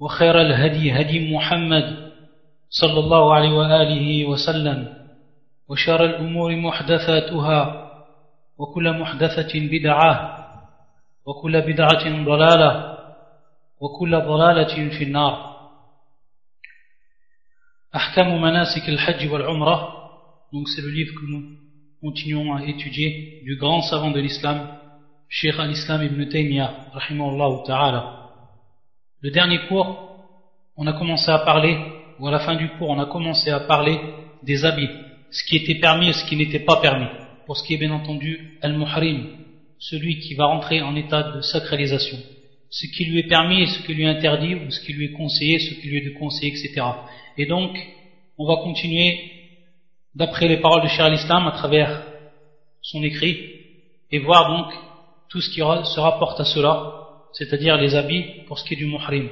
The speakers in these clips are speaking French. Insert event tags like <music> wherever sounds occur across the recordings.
وخير الهدي هدي محمد صلى الله عليه وآله وسلم وشر الأمور محدثاتها وكل محدثة بدعة وكل بدعة ضلالة وكل ضلالة في النار. أحكام مناسك الحج والعمرة donc c'est le livre que nous continuons à étudier du grand savant de l'islam Cheikh al-Islam ibn Taymiyyah rahimahullah ta'ala. Le dernier cours on a commencé à parler ou à la fin du cours on a commencé à parler des habits ce qui était permis et ce qui n'était pas permis. Pour ce qui est bien entendu al-muhrim celui qui va rentrer en état de sacralisation. Ce qui lui est permis et ce qui lui est interdit ou ce qui lui est conseillé, ce qui lui est déconseillé, etc. Et donc, on va continuer d'après les paroles de Cheikh al-Islam à travers son écrit et voir donc tout ce qui se rapporte à cela, c'est-à-dire les habits pour ce qui est du muhrim.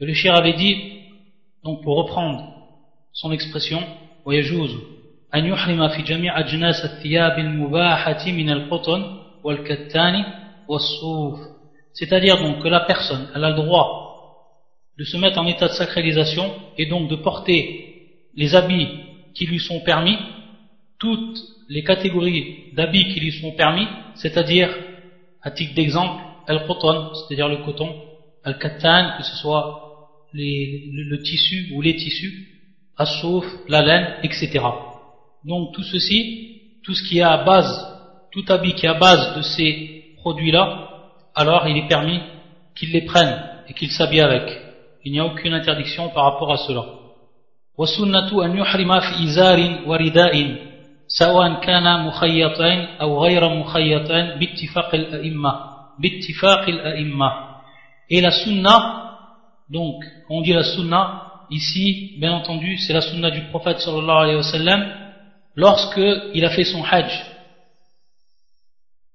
Et le Cheikh avait dit, donc pour reprendre son expression, ويجوز أن يحرم في جميع أجناس الثياب المباحة من القطن والكتان والصوف c'est-à-dire donc que la personne elle a le droit de se mettre en état de sacralisation et donc de porter les habits qui lui sont permis, toutes les catégories d'habits qui lui sont permis, c'est-à-dire, à titre d'exemple, al-qoton, c'est-à-dire le coton, al-katan, que ce soit le, tissu ou les tissus, as-souf, la laine, etc. Donc tout ceci, tout ce qui est à base, tout habit qui est à base de ces produits-là, alors il est permis qu'ils les prennent et qu'ils s'habillent avec. Il n'y a aucune interdiction par rapport à cela. والسنة أن يحرم في إزار ورداء سواء كان مخيطين أو غير مخيطين باتفاق الأئمة باتفاق الأئمة et la sunna donc on dit la sunna ici bien entendu c'est la sunna du prophète sallallahu alayhi wa sallam lorsque il a fait son hajj.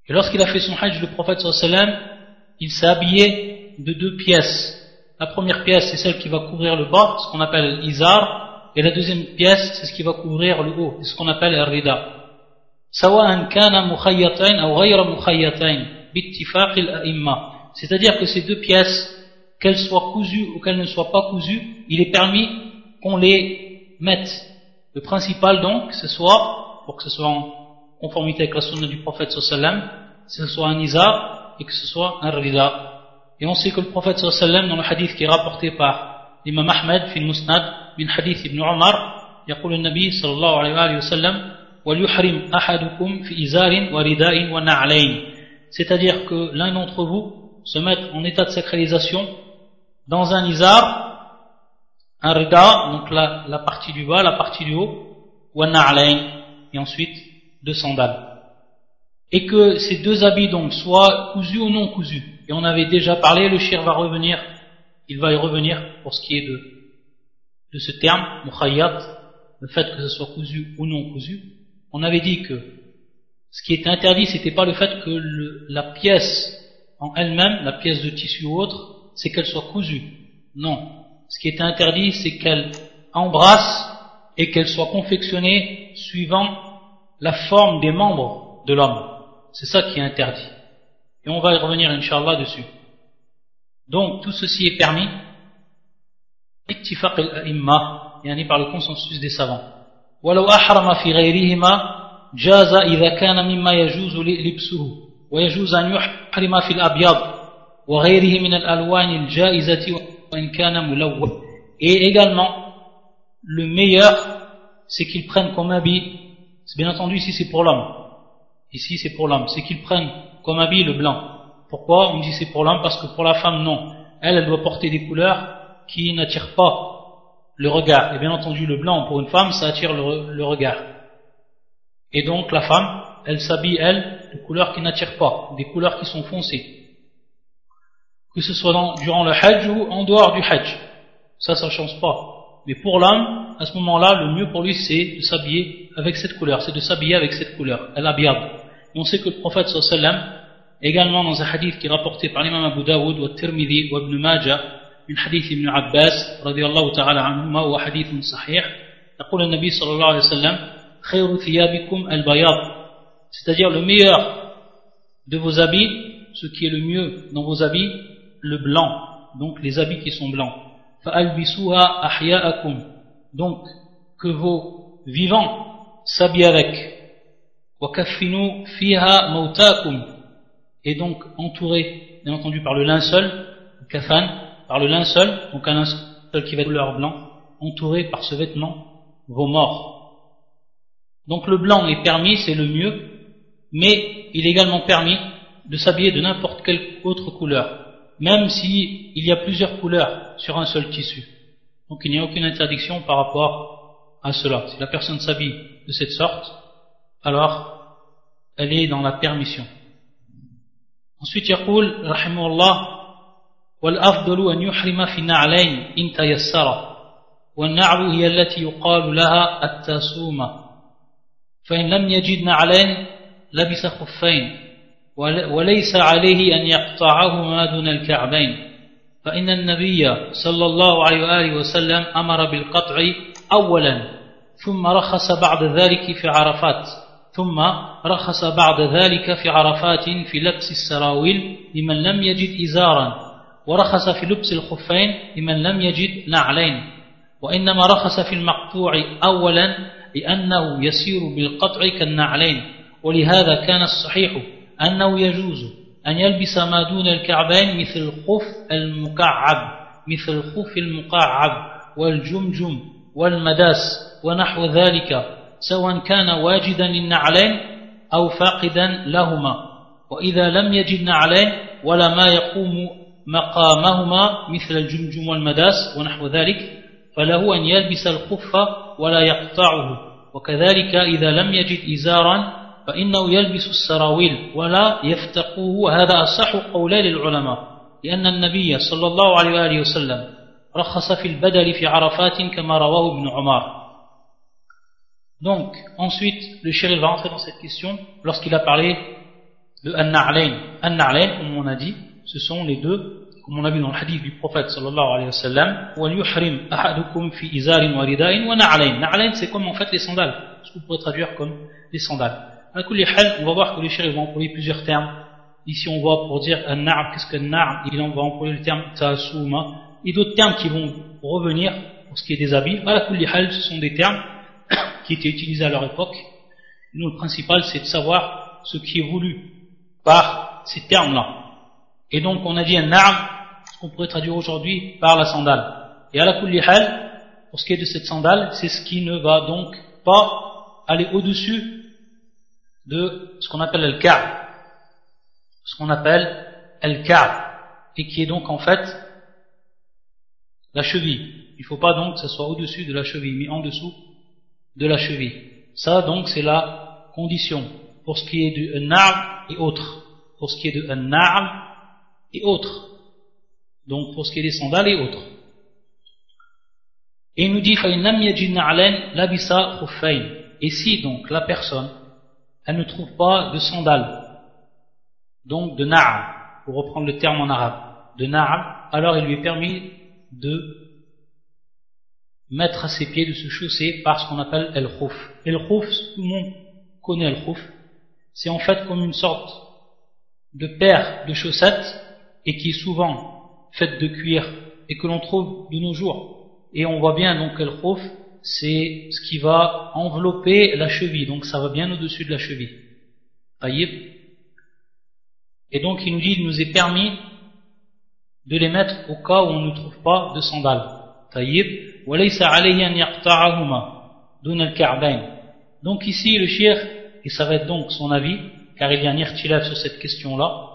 Et lorsqu'il a fait son hajj le prophète sallallahu alayhi wa sallam il s'est habillé de deux pièces. La première pièce c'est celle qui va couvrir le bas ce qu'on appelle l'izar. Et la deuxième pièce, c'est ce qui va couvrir le haut, ce qu'on appelle le rida. C'est-à-dire que ces deux pièces, qu'elles soient cousues ou qu'elles ne soient pas cousues, il est permis qu'on les mette. Le principal donc, ce soit, pour que ce soit en conformité avec la sunna du prophète sallam, que ce soit un izar et que ce soit un rida. Et on sait que le prophète sallam, dans le hadith qui est rapporté par l'imam Ahmed, fil musnad, من حديث ابن عمر يقول النبي صلى الله عليه وآله وسلم وليحرم أحدكم في إزار ورداء ونعلين c'est-à-dire que l'un d'entre vous se mette en état de sacralisation dans un izar un rida donc la, la partie du bas la partie du haut ou un et ensuite deux sandales. Et que ces deux habits donc soient cousus ou non cousus. Et on avait déjà parlé le shir va revenir il va y revenir pour ce qui est de de ce terme, mukhayyat, le fait que ce soit cousu ou non cousu, on avait dit que ce qui était interdit, c'était pas le fait que le, la pièce en elle-même, la pièce de tissu ou autre, c'est qu'elle soit cousue. Non. Ce qui était interdit, c'est qu'elle embrasse et qu'elle soit confectionnée suivant la forme des membres de l'homme. C'est ça qui est interdit. Et on va y revenir, Inch'Allah, dessus. Donc, tout ceci est permis. par le consensus des savants ولو أحرم في غيرهما جاز إذا كان مما يجوز لبسه ويجوز أن يحرم في الأبيض وغيره من الألوان الجائزة وإن كان ملون et également le meilleur c'est qu'ils prennent comme habit c'est bien entendu ici c'est pour l'homme ici c'est pour l'homme c'est qu'ils prennent comme habit le blanc pourquoi on dit c'est pour l'homme parce que pour la femme non elle elle doit porter des couleurs qui n'attire pas le regard. Et bien entendu, le blanc pour une femme, ça attire le, regard. Et donc la femme, elle s'habille, elle, de couleurs qui n'attirent pas, des couleurs qui sont foncées. Que ce soit durant le hajj ou en dehors du hajj. Ça, ça ne change pas. Mais pour l'homme, à ce moment-là, le mieux pour lui, c'est de s'habiller avec cette couleur, c'est de s'habiller avec cette couleur, elle Et on sait que le prophète sallam, également dans un hadith qui est rapporté par l'imam Abu Daoud, ou Tirmidhi, ou Ibn Majah, من حديث ابن عباس رضي الله تعالى عنهما وهو حديث صحيح يقول النبي صلى الله عليه وسلم خير ثيابكم البياض c'est-à-dire le meilleur de vos habits, ce qui est le mieux dans vos habits, le blanc, donc les habits qui sont blancs. Donc, que vos vivants s'habillent avec. Et donc, entourés, bien entendu, par le linceul, kafan, par le linceul, donc un linceul qui va de couleur blanc, entourés par ce vêtement, vos morts. donc le blanc est permis c'est le mieux mais il est également permis de s'habiller de n'importe quelle autre couleur même s'il y a plusieurs couleurs sur un seul tissu. Donc il n'y a aucune interdiction par rapport à cela. Si la personne s'habille de cette sorte, alors elle est dans la permission. Ensuite, يقول رحمه الله والأفضل أن يحرم في نعلين إن تيسر والنعل هي التي يقال لها التاسومة فإن لم يجد نعلين لبس خفين وليس عليه أن يقطعهما دون الكعبين. فإن النبي صلى الله عليه وآله وسلم أمر بالقطع أولا ثم رخص بعد ذلك في عرفات ثم رخص بعد ذلك في عرفات في لبس السراويل لمن لم يجد إزارا ورخص في لبس الخفين لمن لم يجد نعلين. وإنما رخص في المقطوع أولا لأنه يسير بالقطع كالنعلين ولهذا كان الصحيح أنه يجوز أن يلبس ما دون الكعبين مثل الخف المكعب مثل الخف المقعب والجمجم والمداس ونحو ذلك سواء كان واجدا للنعلين أو فاقدا لهما. وإذا لم يجد نعلين ولا ما يقوم مقامهما مثل الجمجم والمداس ونحو ذلك فله أن يلبس الخف ولا يقطعه. وكذلك إذا لم يجد إزارا فإنه يلبس السراويل ولا يفتقوه. هذا أصح قولي للعلماء لأن النبي صلى الله عليه وآله وسلم رخص في البدل في عرفات كما رواه ابن عمر. Donc, ensuite, le shérif va entrer dans cette question lorsqu'il a parlé de An-Na'lain. An-Na'lain, comme on a dit, ce sont les deux, comme on a vu dans le hadith du prophète sallallahu alayhi wa sallam, وَلْيُحْرِمْ أَحَدُكُمْ فِي إِزَارٍ وَرِدَاءٍ وَنَعْلَيْن Na'lain, c'est comme en fait les sandales, ce qu'on pourrait traduire comme les sandales. on va voir que les chers vont employer plusieurs termes. Ici, on voit pour dire un na'ab, qu'est-ce qu'un na'ab Il va employer le terme ta'asuma. Et d'autres termes qui vont revenir pour ce qui est des habits. ce sont des termes <coughs> qui étaient utilisés à leur époque. Nous, le principal, c'est de savoir ce qui est voulu par ces termes-là. Et donc, on a dit un na'ab, ce qu'on pourrait traduire aujourd'hui par la sandale. Et à la kulli pour ce qui est de cette sandale, c'est ce qui ne va donc pas aller au-dessus de ce qu'on appelle le ka'b, ce qu'on appelle el ka'b, et qui est donc en fait la cheville. Il ne faut pas donc que ce soit au-dessus de la cheville, mais en dessous de la cheville. Ça donc c'est la condition pour ce qui est du na'am et autres. Pour ce qui est de na'am et autres. Donc pour ce qui est des sandales et autres. Et il nous dit Et si donc la personne elle ne trouve pas de sandales, donc de na'am, pour reprendre le terme en arabe, de na'am, alors il lui est permis de mettre à ses pieds, de se chausser par ce qu'on appelle el khouf. El khouf, tout le monde connaît el khouf, c'est en fait comme une sorte de paire de chaussettes et qui est souvent faite de cuir et que l'on trouve de nos jours. Et on voit bien donc el khouf, c'est ce qui va envelopper la cheville, donc ça va bien au-dessus de la cheville. Et donc il nous dit, il nous est permis de les mettre au cas où on ne trouve pas de sandales. Donc ici le shir, et ça va être donc son avis, car il y a un irtilaf sur cette question-là,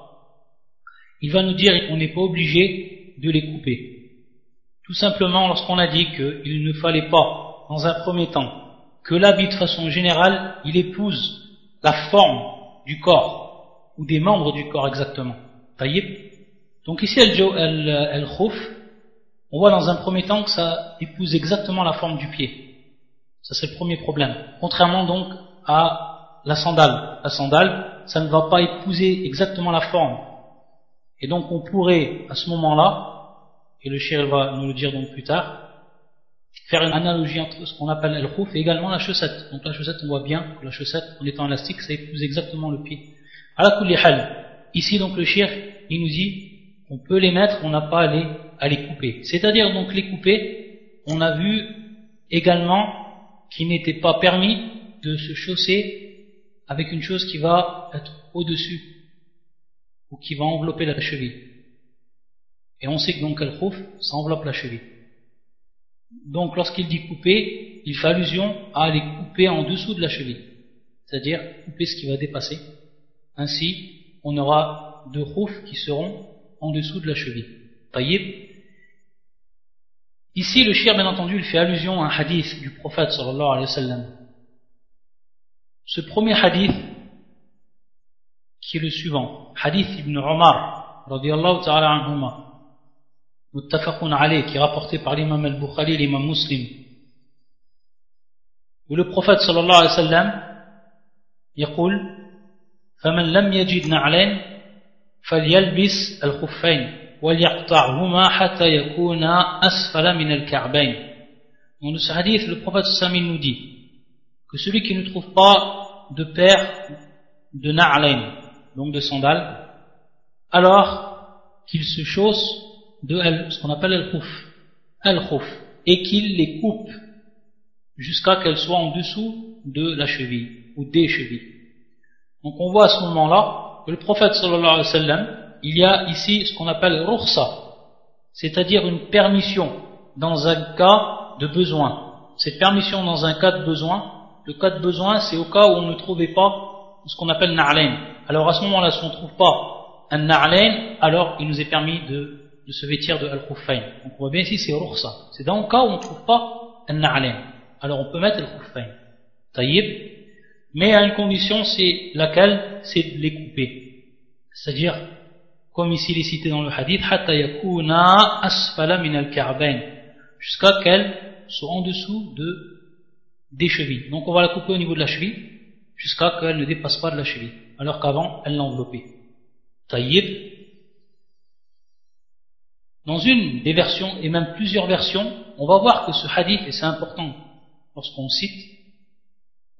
il va nous dire qu'on n'est pas obligé de les couper. Tout simplement lorsqu'on a dit qu'il ne fallait pas dans un premier temps, que l'habit de façon générale, il épouse la forme du corps, ou des membres du corps exactement. Donc ici, el khouf, on voit dans un premier temps que ça épouse exactement la forme du pied. Ça c'est le premier problème. Contrairement donc à la sandale. La sandale, ça ne va pas épouser exactement la forme. Et donc on pourrait, à ce moment-là, et le shir va nous le dire donc plus tard, faire une analogie entre ce qu'on appelle le khouf et également la chaussette. Donc la chaussette, on voit bien que la chaussette, en étant élastique, ça épouse exactement le pied. Ici donc le shir, il nous dit on peut les mettre, on n'a pas à les, à les couper. C'est-à-dire donc les couper, on a vu également qu'il n'était pas permis de se chausser avec une chose qui va être au-dessus ou qui va envelopper la cheville. Et on sait que donc le khouf, ça enveloppe la cheville. Donc lorsqu'il dit couper, il fait allusion à les couper en dessous de la cheville. C'est-à-dire couper ce qui va dépasser. Ainsi, on aura deux khouf qui seront en dessous de la cheville. Taïb. Ici, le shir, bien entendu, il fait allusion à un hadith du prophète sallallahu alayhi wa sallam. Ce premier hadith, qui est le suivant, hadith ibn Omar, radiallahu ta'ala anhuma, muttafaqun alayh, qui est rapporté par l'imam al-Bukhari et l'imam muslim, où le prophète sallallahu alayhi wa sallam, يقول فمن لم يجد نعلين فليلبس الخفين وليقطعهما حتى يكونا أسفل من الكعبين Dans ce hadith, le prophète Sami nous dit que celui qui ne trouve pas de paire de na'alain, donc de sandales, alors qu'il se chausse de ce qu'on appelle al-khuf, al-khuf, et qu'il les coupe jusqu'à qu'elles soient en dessous de la cheville ou des chevilles. Donc on voit à ce moment-là le prophète sallallahu alayhi wa sallam, il y a ici ce qu'on appelle rukhsa, c'est-à-dire une permission dans un cas de besoin. Cette permission dans un cas de besoin, le cas de besoin, c'est au cas où on ne trouvait pas ce qu'on appelle na'alain. Alors à ce moment-là, si on ne trouve pas un na'alain, alors il nous est permis de, se vêtir de al-khuffayn. Donc on voit bien ici, c'est rukhsa. C'est dans le cas où on ne trouve pas un na'alain. Alors on peut mettre al-khuffayn. Taïb, mais à une condition, c'est laquelle? C'est de les couper. C'est-à-dire, comme ici il est cité dans le hadith, jusqu'à qu'elle soit en dessous de, des chevilles. Donc on va la couper au niveau de la cheville, jusqu'à qu'elle ne dépasse pas de la cheville, alors qu'avant elle l'enveloppait. Taïb. Dans une des versions, et même plusieurs versions, on va voir que ce hadith, et c'est important lorsqu'on cite,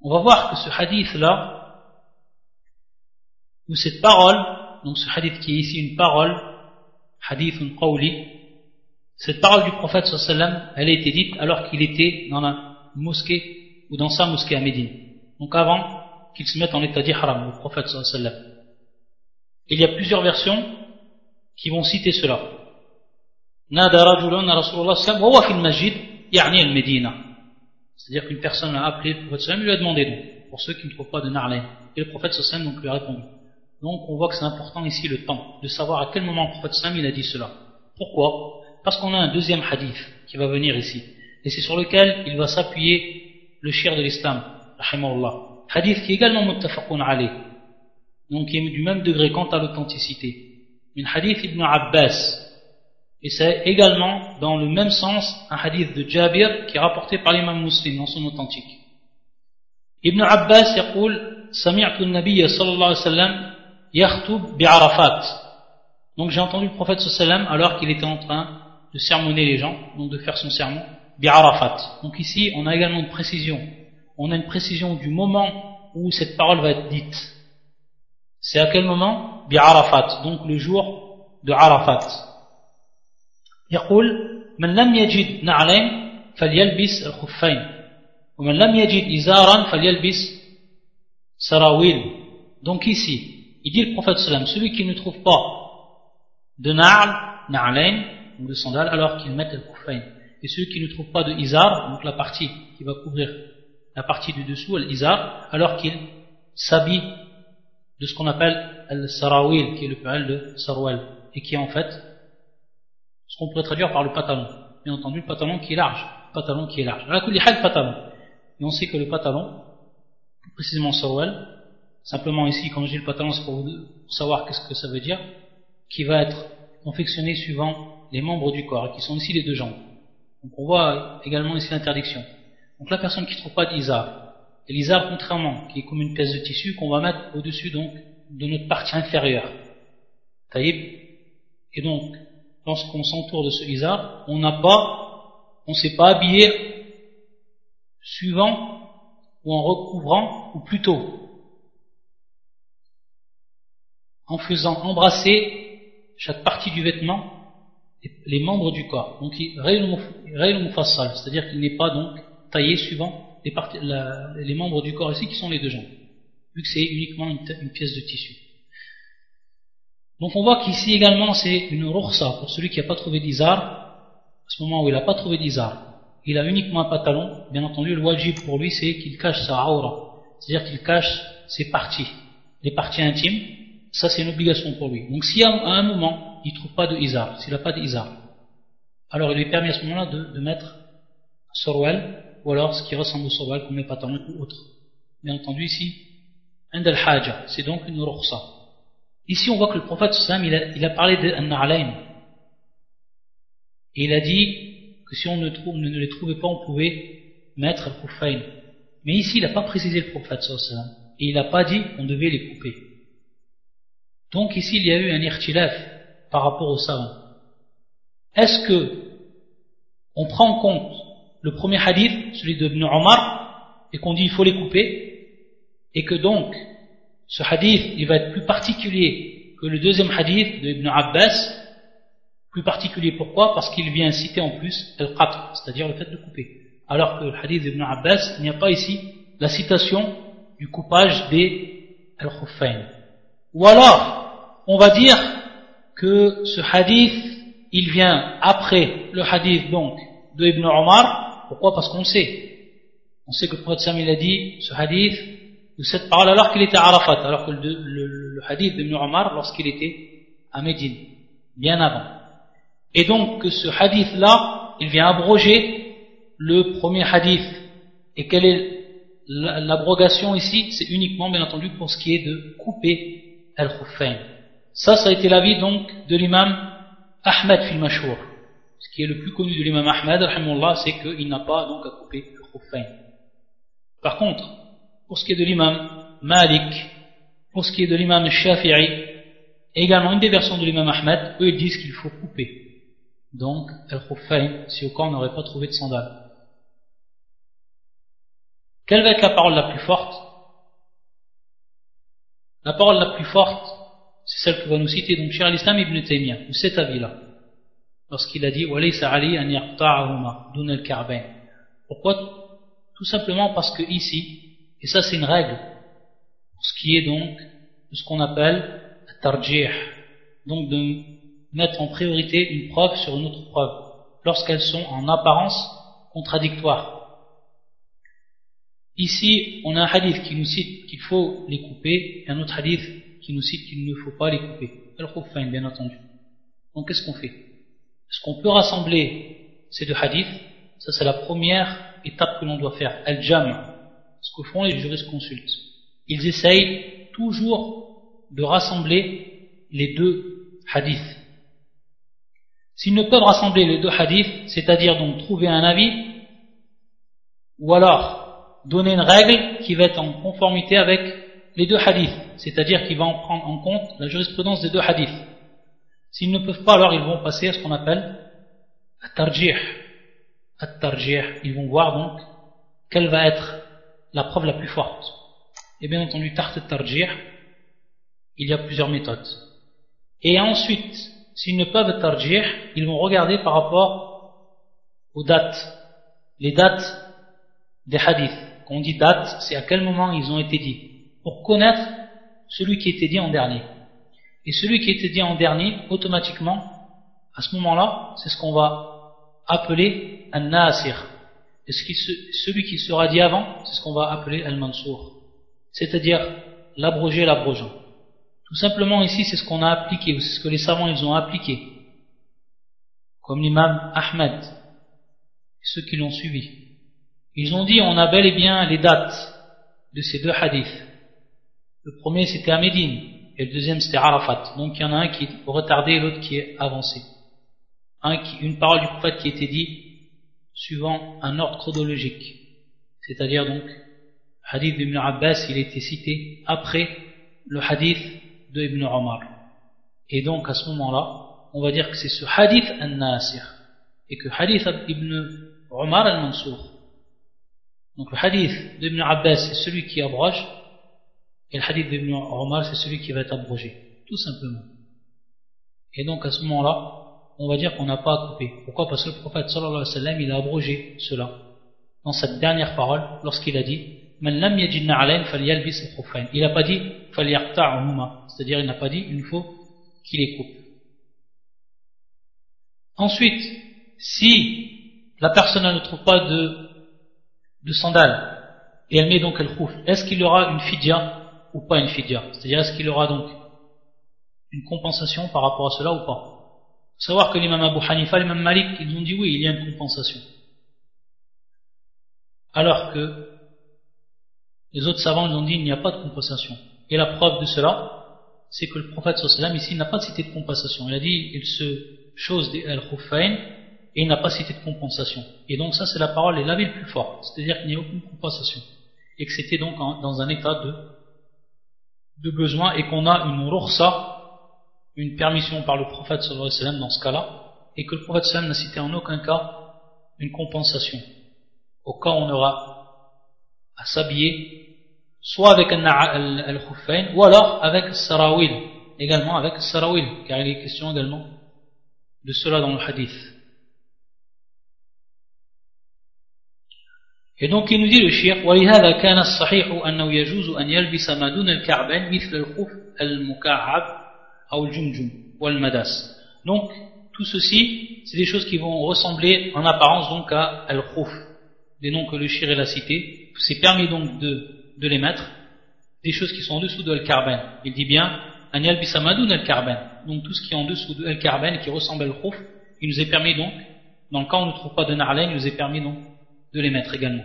on va voir que ce hadith-là, ou cette parole, donc ce hadith qui est ici une parole, hadith qawli, cette parole du prophète sallam, elle a été dite alors qu'il était dans la mosquée, ou dans sa mosquée à Médine. Donc avant qu'il se mette en état d'ihram, le prophète sallam. Il y a plusieurs versions qui vont citer cela. نادى رجل رسول الله صلى الله عليه وسلم وهو في المسجد يعني المدينة c'est-à-dire qu'une personne a appelé le prophète sallam, lui a demandé donc, pour ceux qui ne trouvent pas de narlin. Et le prophète sallam donc lui a répondu. Donc on voit que c'est important ici le temps, de savoir à quel moment le prophète sallam il a dit cela. Pourquoi Parce qu'on a un deuxième hadith qui va venir ici. Et c'est sur lequel il va s'appuyer le shir de l'islam, rahimahullah. Hadith qui est également muttafaqun alayh. Donc qui est du même degré quant à l'authenticité. Une hadith ibn Abbas, et c'est également dans le même sens un hadith de Jabir qui est rapporté par l'imam muslim dans son authentique. Ibn Abbas يقول سمعت النبي صلى الله عليه وسلم يخطب بعرفات donc j'ai entendu le prophète sallam alors qu'il était en train de sermonner les gens donc de faire son sermon bi'arafat donc ici on a également une précision on a une précision du moment où cette parole va être dite c'est à quel moment bi'arafat donc le jour de Arafat يقول من لم يجد نعلين فليلبس الخفين ومن لم يجد إزارا فليلبس سراويل donc ici il dit le prophète sallam celui qui ne trouve pas de na'al na'alain ou de sandales alors qu'il met le khuffain et celui qui ne trouve pas de izar donc la partie qui va couvrir la partie du dessous l'izar alors qu'il s'habille de ce qu'on appelle le sarawil qui est le pluriel de sarwal et qui est en fait ce qu'on pourrait traduire par le pantalon. Bien entendu, le pantalon qui est large. Le pantalon qui est large. Alors, le pantalon. Et on sait que le pantalon, précisément sawal, simplement ici, quand je dis le pantalon, c'est pour vous savoir qu'est-ce que ça veut dire, qui va être confectionné suivant les membres du corps, qui sont aussi les deux jambes. Donc on voit également ici l'interdiction. Donc la personne qui ne trouve pas d'izar, et l'izar contrairement, qui est comme une pièce de tissu qu'on va mettre au-dessus donc de notre partie inférieure. Et donc, lorsqu'on s'entoure de ce izar, on n'a pas, on ne s'est pas habillé suivant ou en recouvrant, ou plutôt en faisant embrasser chaque partie du vêtement les membres du corps. Donc, c'est-à-dire qu'il n'est pas donc taillé suivant les, membres du corps ici qui sont les deux jambes, vu que c'est uniquement une, pièce de tissu. Donc on voit qu'ici également c'est une roursa pour celui qui n'a pas trouvé d'izar, à ce moment où il n'a pas trouvé d'izar, il a uniquement un pantalon, bien entendu le wajib pour lui c'est qu'il cache sa aura, c'est-à-dire qu'il cache ses parties, les parties intimes, ça c'est une obligation pour lui. Donc si à un moment il ne trouve pas de izar, s'il n'a pas d'izar, alors il lui permet à ce moment-là de, mettre un sorwell, ou alors ce qui ressemble au sorwell comme les pantalons ou autre. Bien entendu ici, un haja, c'est donc une rukhsa. Ici on voit que le prophète sallam il a, il a parlé. Et il a dit que si on ne, trouve, ne les trouvait pas, on pouvait mettre le Mais ici il n'a pas précisé le prophète sallam. Et il n'a pas dit qu'on devait les couper. Donc ici il y a eu un irtilaf par rapport au savant. Est-ce que on prend en compte le premier hadith, celui de Ibn et qu'on dit il faut les couper, et que donc ce hadith il va être plus particulier que le deuxième hadith de Ibn Abbas, plus particulier pourquoi? Parce qu'il vient citer en plus al-qatr, c'est-à-dire le fait de couper. Alors que le hadith d'Ibn Abbas, il n'y a pas ici la citation du coupage des al-khuffayn. Ou alors, on va dire que ce hadith, il vient après le hadith donc de Ibn Omar. Pourquoi? Parce qu'on sait. On sait que le prophète Sam il a dit ce hadith de cette parole alors qu'il était à Arafat, alors que le, le, hadith d'Ibn Omar lorsqu'il était à Médine, bien avant. Et donc que ce hadith-là, il vient abroger le premier hadith. Et quelle est l'abrogation ici? C'est uniquement, bien entendu, pour ce qui est de couper al-Khuffayn. Ça, ça a été l'avis donc de l'imam Ahmed fil. Ce qui est le plus connu de l'imam Ahmed, c'est qu'il n'a pas donc à couper le Khuffayn. Par contre, pour ce qui est de l'imam Malik, pour ce qui est de l'imam Shafi'i, également une des versions de l'imam Ahmed, eux ils disent qu'il faut couper. Donc, al-Khuffayn, si au cas on n'aurait pas trouvé de sandales. Quelle va être la parole la plus forte? La parole la plus forte, c'est celle que va nous citer donc Cheikh al-Islam ibn Taymiyyah, ou cet avis-là, lorsqu'il a dit Pourquoi? Tout simplement parce que ici, et ça c'est une règle, pour ce qui est donc de ce qu'on appelle tarjih, donc de mettre en priorité une preuve sur une autre preuve, lorsqu'elles sont en apparence contradictoires. Ici, on a un hadith qui nous cite qu'il faut les couper, et un autre hadith qui nous cite qu'il ne faut pas les couper. Al-Khuffain, bien entendu. Donc, qu'est-ce qu'on fait? Est-ce qu'on peut rassembler ces deux hadiths Ça, c'est la première étape que l'on doit faire. Al-Jam. Ce que font les juristes consultes. Ils essayent toujours de rassembler les deux hadiths. S'ils ne peuvent rassembler les deux hadiths, c'est-à-dire donc trouver un avis, ou alors donner une règle qui va être en conformité avec les deux hadiths, c'est-à-dire qu'il va en prendre en compte la jurisprudence des deux hadiths. S'ils ne peuvent pas, alors ils vont passer à ce qu'on appelle at-tarjih. At-tarjih. Ils vont voir donc quelle va être la preuve la plus forte. Et bien entendu, tart tarjih, il y a plusieurs méthodes. Et ensuite, s'ils ne peuvent tarjih, ils vont regarder par rapport aux dates. Les dates des hadiths. Quand on dit date, c'est à quel moment ils ont été dits. Pour connaître celui qui était dit en dernier. Et celui qui était dit en dernier, automatiquement, à ce moment-là, c'est ce qu'on va appeler un nasir. Et celui qui sera dit avant, c'est ce qu'on va appeler al-mansour. C'est-à-dire l'abrogé, l'abrogeant. Tout simplement ici, c'est ce qu'on a appliqué, ou c'est ce que les savants ils ont appliqué. Comme l'imam Ahmed, et ceux qui l'ont suivi. Ils ont dit on a bel et bien les dates de ces deux hadiths. Le premier c'était à Médine et le deuxième c'était Arafat. Donc il y en a un qui est retardé et l'autre qui est avancé. une parole du prophète qui était dit suivant un ordre chronologique. C'est-à-dire donc, hadith d'Ibn Abbas, il était cité après le hadith de Ibn Omar. Et donc à ce moment-là, on va dire que c'est ce hadith al-Nasir. Et que hadith Ibn Omar al-Mansour. Donc le hadith d'Ibn Abbas, c'est celui qui abroge, et le hadith d'Ibn Omar, c'est celui qui va être abrogé. Tout simplement. Et donc à ce moment-là, on va dire qu'on n'a pas à couper. Pourquoi? Parce que le prophète sallallahu alayhi wa sallam, il a abrogé cela dans cette dernière parole lorsqu'il a dit il n'a pas dit c'est-à-dire il n'a pas dit une fois qu'il les coupe. Ensuite, si la personne ne trouve pas de, sandales et elle met donc le khouf, est-ce qu'il aura une fidya ou pas une fidya C'est-à-dire est-ce qu'il aura donc une compensation par rapport à cela ou pas? Savoir que l'imam Abu Hanifa, l'imam Malik, ils ont dit oui, il y a une compensation. Alors que les autres savants, ils ont dit il n'y a pas de compensation. Et la preuve de cela, c'est que le prophète sallam ici n'a pas cité de compensation. Il a dit il se chose des al et il n'a pas cité de compensation. Et donc ça c'est la parole et la le plus fort. C'est-à-dire qu'il n'y a aucune compensation. Et que c'était donc dans un état de, de besoin et qu'on a une roursa une permission par le prophète sallallahu alayhi wa sallam dans ce cas-là, et que le prophète sallallahu n'a cité en aucun cas une compensation. Au cas où on aura à s'habiller, soit avec al khuffain ou alors avec sarawil, également avec sarawil, car il est question également de cela dans le hadith. Et donc il nous dit le shir, وَلِهَذَا كَانَ الصَّحِيحُ أَنَّهُ يَجُوزُ أَنْ يَلْبِسَ مَا دُونَ الْكَعْبَيْنِ مِثْلَ الْخُفْ الْمُكَعَّبِ donc, tout ceci, c'est des choses qui vont ressembler en apparence donc à al-khuf, des noms que le shir a cité. C'est permis donc de, de, les mettre, des choses qui sont en dessous de al-karben. Il dit bien, anyal bisamadoun al-karben. Donc tout ce qui est en dessous de al-karben qui ressemble à al-khuf, il nous est permis donc, dans le cas où on ne trouve pas de narlen, il nous est permis donc de les mettre également.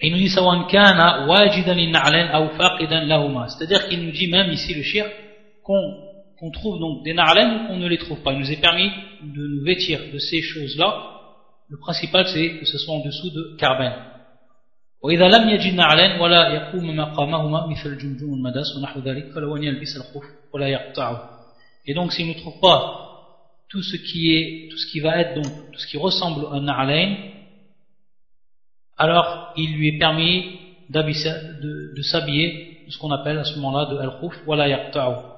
Il nous dit C'est-à-dire qu'il nous dit même ici le shir qu'on trouve donc des na'alen ou qu'on ne les trouve pas. Il nous est permis de nous vêtir de ces choses-là. Le principal c'est que ce soit en dessous de carben. Et donc s'il ne trouve pas tout ce qui est, tout ce qui va être donc, tout ce qui ressemble à un na'alain, alors il lui est permis de, de s'habiller de ce qu'on appelle à ce moment-là de al-khuf wala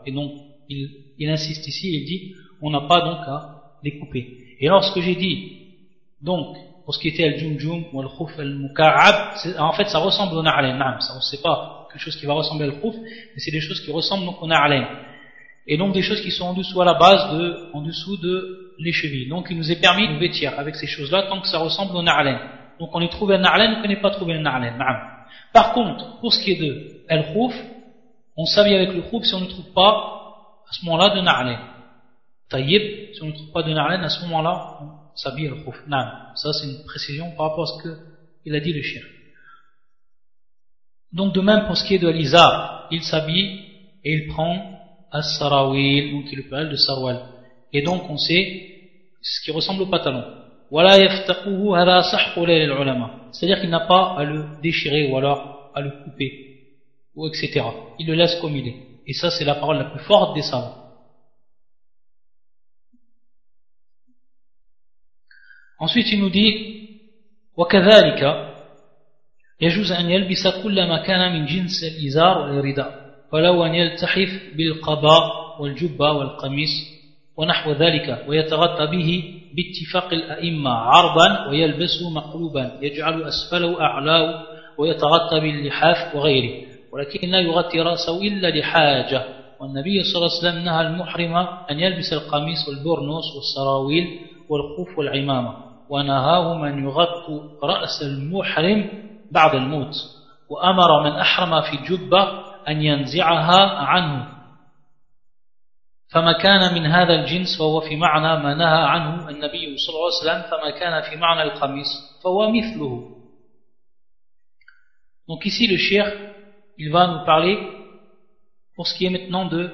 Et donc il, insiste ici, il dit on n'a pas donc à les couper. Et lorsque j'ai dit donc pour ce qui était al-jumjum ou al-khuf al-muka'ab, en fait ça ressemble au na'alain, ça c'est pas quelque chose qui va ressembler à al-khuf, mais c'est des choses qui ressemblent donc au na'alain. Et donc des choses qui sont en dessous à la base de, en dessous de les chevilles. Donc il nous est permis de vêtir avec ces choses-là tant que ça ressemble au na'alain. Donc on y trouve un na'len, on n'est pas trouvé un na'len. Par contre, pour ce qui est de el-khouf, on s'habille avec le khouf si on ne trouve pas à ce moment-là de na'len. Taïb, si on ne trouve pas de na'len, à ce moment-là, on s'habille al khouf. Ça c'est une précision par rapport à ce qu'il a dit le chien. Donc de même pour ce qui est de l'izar, il s'habille et il prend as-sarawil, donc il parle de sarwal. Et donc on sait ce qui ressemble au pantalon. C'est-à-dire qu'il n'a pas à le déchirer ou alors à le couper, ou etc. Il le laisse comme il est. Et ça, c'est la parole la plus forte des savants. Ensuite, il nous dit وكذلك يجوز أن يلبس كل ما كان من جنس الإزار والرداء ولو أن يلتحف بالقباء والجبة والقميص ونحو ذلك ويتغطى به باتفاق الأئمة عرضا ويلبسه مقلوبا يجعل أسفله أعلاه ويتغطى باللحاف وغيره. ولكن لا يغطي رأسه إلا لحاجة. والنبي صلى الله عليه وسلم نهى المحرم أن يلبس القميص والبرنوس والسراويل والخوف والعمامة ونهاه من يغطي رأس المحرم بعد الموت. وأمر من أحرم في جبة أن ينزعها عنه فما كان من هذا الجنس فهو في معنى ما نهى عنه النبي صلى الله عليه وسلم فما كان في معنى القميص فهو مثله Donc ici le shir, il va nous parler pour ce qui est maintenant de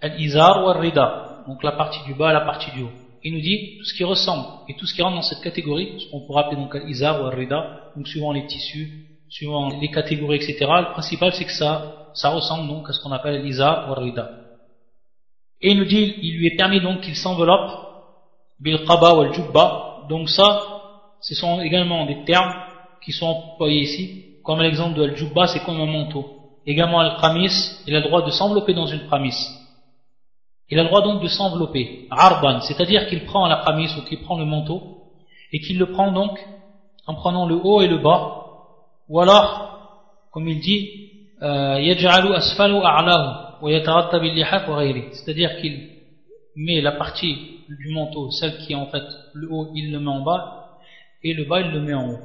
al-izar ou al-rida, donc la partie du bas et la partie du haut. Il nous dit tout ce qui ressemble et tout ce qui rentre dans cette catégorie, ce qu'on pourrait appeler donc al-izar ou al-rida, donc suivant les tissus, suivant les catégories, etc. Le principal c'est que ça, ça ressemble donc à ce qu'on appelle l'izar ou al-rida. Et il nous dit, il lui est permis donc qu'il s'enveloppe bil qaba ou al-jubba, donc ça, ce sont également des termes qui sont employés ici, comme l'exemple de al-jubba, c'est comme un manteau. Également al-qamis, il a le droit de s'envelopper dans une qamis. Il a le droit donc de s'envelopper, arban, c'est-à-dire qu'il prend la qamis ou qu'il prend le manteau, et qu'il le prend donc en prenant le haut et le bas, ou alors, comme il dit, euh, c'est-à-dire qu'il met la partie du manteau, celle qui est en fait le haut, il le met en bas, et le bas, il le met en haut.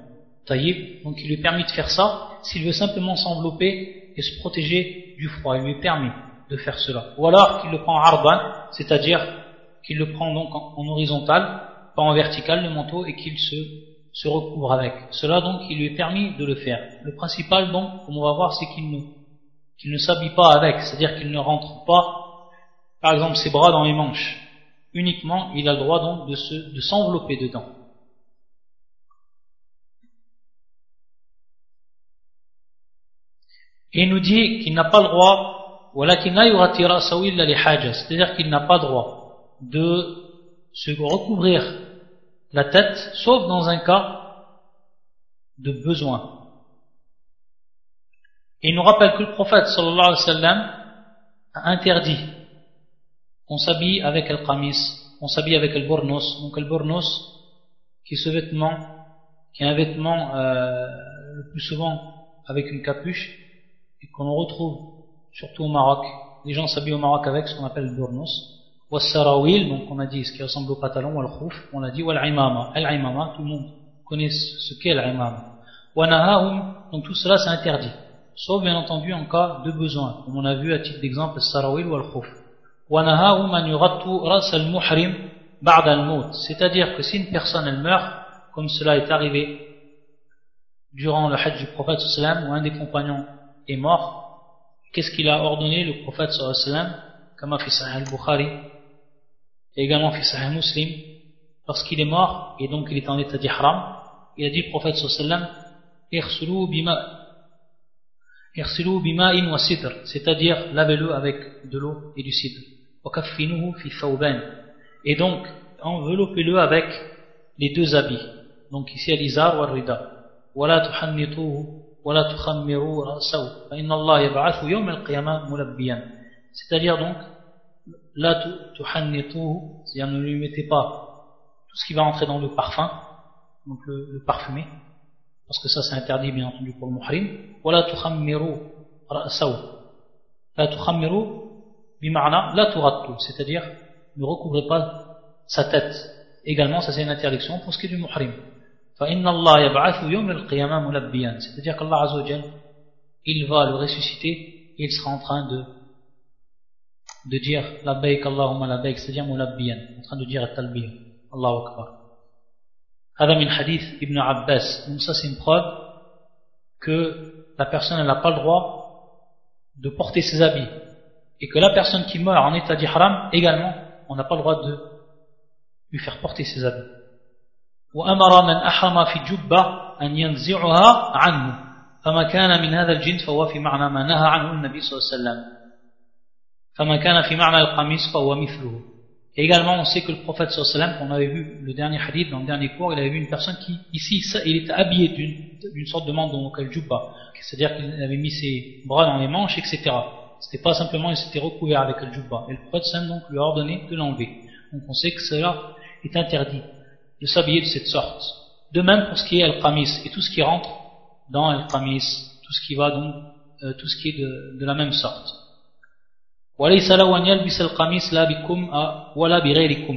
Taïb, donc il lui permet de faire ça s'il veut simplement s'envelopper et se protéger du froid. Il lui permis de faire cela. Ou alors qu'il le prend en arban, c'est-à-dire qu'il le prend donc en, horizontal, pas en vertical le manteau, et qu'il se, se recouvre avec. Cela donc, il lui est permis de le faire. Le principal donc, comme on va voir, c'est qu'il ne, s'habille pas avec, c'est-à-dire qu'il ne rentre pas, par exemple, ses bras dans les manches. Uniquement, il a le droit donc de s'envelopper dedans. Et il nous dit qu'il n'a pas le droit, c'est-à-dire qu'il n'a pas le droit de se recouvrir la tête, sauf dans un cas de besoin. Et il nous rappelle que le prophète sallallahu alayhi wa sallam a interdit qu'on s'habille avec le qamis, on s'habille avec le bornos. Donc le bornos, qui est ce vêtement, qui est un vêtement euh, le plus souvent avec une capuche, et qu'on retrouve surtout au Maroc. Les gens s'habillent au Maroc avec ce qu'on appelle le burnos. Sarawil, donc on a dit ce qui ressemble au pantalon, khouf, on a dit al-imama. Al-imama, tout le monde connaît ce qu'est l'imama. Wa donc tout cela c'est interdit. Sauf bien entendu en cas de besoin, comme on a vu à titre d'exemple al khouf. Wa an yurattu ras al-muhrim ba'd al-maut. C'est-à-dire que si une personne elle meurt, comme cela est arrivé durant le hajj du prophète sallam, ou un des compagnons est mort, qu'est-ce qu'il a ordonné le prophète sallam, comme a fait Sahih al-Bukhari, et également fait Sahih Muslim, lorsqu'il est mort, et donc il est en état d'ihram, il a dit le prophète sallallahu alayhi wa sallam, bima, c'est-à-dire lavez-le avec de l'eau et du cidre. Et donc, enveloppez-le avec les deux habits. Donc ici, al-izar ou al-rida. ولا تحنطوه c'est-à-dire donc là tu c'est-à-dire ne lui mettez pas tout ce qui va entrer dans le parfum, donc le, parfumé, parce que ça c'est interdit bien entendu pour le muhrim, voilà tuhammiru ra'saw. La tuhammiru bima'na la turattu, c'est-à-dire ne recouvrez pas sa tête. Également ça c'est une interdiction pour ce qui est du muhrim. C'est-à-dire qu'Allah Azzawajal, il va le ressusciter, et il sera en train de de dire la baik Allahumma la baik c'est-à-dire mulabbiyan en train de dire at-talbiya Allahu Akbar هذا من حديث Ibn Abbas donc ça c'est une preuve que la personne n'a pas le droit de porter ses habits et que la personne qui meurt en état d'ihram également on n'a pas le droit de lui faire porter ses habits وأمر من أحرم في جبة أن ينزعها عنه فما كان من هذا الجنس فهو في معنى ما نهى عنه النبي صلى الله عليه وسلم Et également, on sait que le prophète sallam, on avait vu le dernier hadith, dans le dernier cours, il avait vu une personne qui, ici, il était habillé d'une sorte de manteau, donc al-jubba. C'est-à-dire qu'il avait mis ses bras dans les manches, etc. C'était pas simplement, il s'était recouvert avec al-jubba. Et le prophète sallam, donc, lui a ordonné de l'enlever. Donc on sait que cela est interdit, de s'habiller de cette sorte. De même pour ce qui est al-qamis, et tout ce qui rentre dans al-qamis, tout ce qui va donc, euh, tout ce qui est de la même sorte.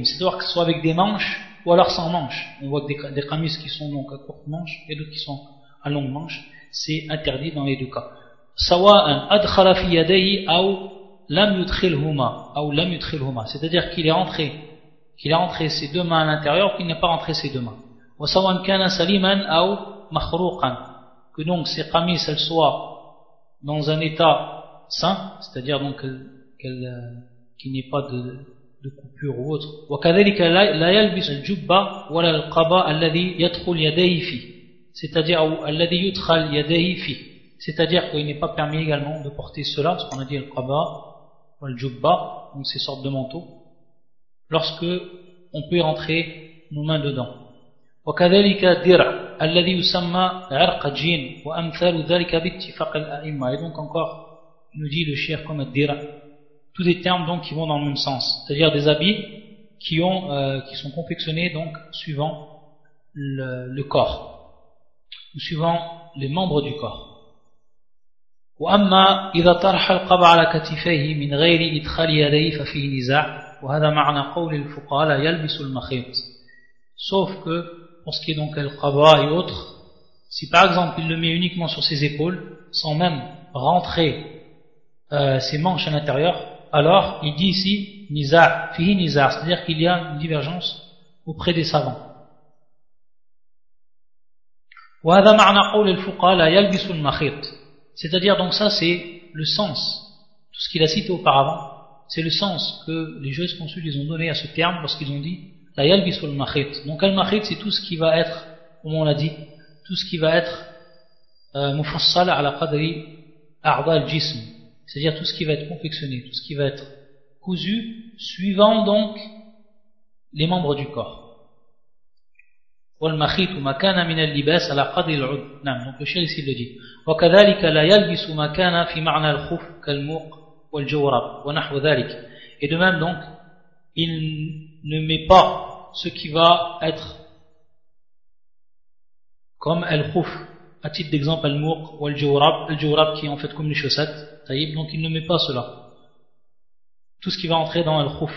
C'est-à-dire que ce soit avec des manches ou alors sans manches. On voit des, des qamis qui sont donc à courte manche et d'autres qui sont à longue manche. C'est interdit dans les deux cas. c'est-à-dire qu'il est rentré qu'il est rentré ses deux mains à l'intérieur ou qu'il n'a pas rentré ses deux mains que donc ces qamis soient dans un état sain, c'est-à-dire donc qu'elles euh, qu'il n'y ait pas de, de coupure ou autre. C'est-à-dire qu'il n'est pas permis également de porter cela, ce qu'on a dit le qaba ou le jubba, donc ces sortes de manteaux, lorsque on peut y rentrer nos mains dedans. Et donc encore, il nous dit le shir comme dira tous des termes donc qui vont dans le même sens, c'est-à-dire des habits qui, ont, euh, qui sont confectionnés donc suivant le, le corps, ou suivant les membres du corps. وأما إذا طرح القبع على كتفيه من غير إدخال يديه ففيه نزاع وهذا معنى قول الفقهاء لا يلبس المخيط sauf que pour ce qui est donc le qaba et autres si par exemple il le met uniquement sur ses épaules sans même rentrer euh, ses manches à l'intérieur alors il dit ici nizar, fihi nizar, c'est-à-dire qu'il y a une divergence auprès des savants. C'est-à-dire donc ça c'est le sens, tout ce qu'il a cité auparavant, c'est le sens que les juges consuls ont donné à ce terme lorsqu'ils ont dit la yalbisul makhit. Donc al-makhit c'est tout ce qui va être, comme on l'a dit, tout ce qui va être euh, mufassal ala qadri a'da al-jism, c'est-à-dire tout ce qui va être confectionné, tout ce qui va être cousu, suivant donc les membres du corps. والمخيط ما كان من اللباس على قدر العد نعم donc le chef ici le dit وكذلك لا يلبس ما كان في معنى الخف كالموق والجورب ونحو ذلك et de même donc il ne met pas ce qui va être comme al-khuf à titre d'exemple al-mouq ou al-jawrab, al-jawrab qui est en fait comme les chaussettes, donc il ne met pas cela. Tout ce qui va entrer dans Al-Khouf.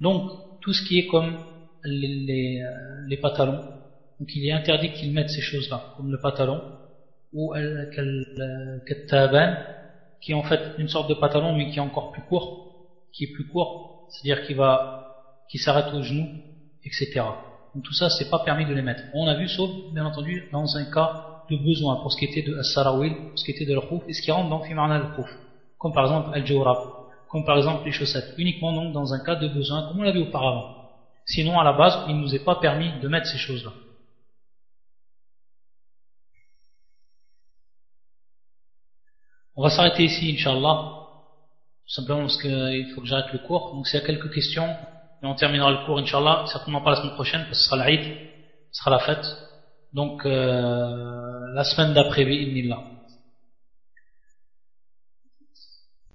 Donc, tout ce qui est comme les, les, euh, les pantalons. Donc, il est interdit qu'il mette ces choses-là, comme le pantalon, ou Al-Kattaban, euh, qui est en fait une sorte de pantalon, mais qui est encore plus court, qui est plus court, c'est-à-dire qui va, qui s'arrête aux genoux, etc. Donc tout ça, c'est pas permis de les mettre. On a vu, sauf, bien entendu, dans un cas de besoin, pour ce qui était de As-Sarawil, pour ce qui était de l'Khouf, et ce qui rentre dans Fimana al-Khouf, comme par exemple Al-Jawrab, comme par exemple les chaussettes, uniquement donc dans un cas de besoin, comme on l'a vu auparavant. Sinon, à la base, il ne nous est pas permis de mettre ces choses-là. On va s'arrêter ici, Inch'Allah, simplement parce qu'il faut que j'arrête le cours. Donc s'il y a quelques questions, et on terminera le cours, Inch'Allah, certainement pas la semaine prochaine, parce que ce sera l'Aïd, ce sera la fête. Donc, euh, la semaine d'après, Inillah.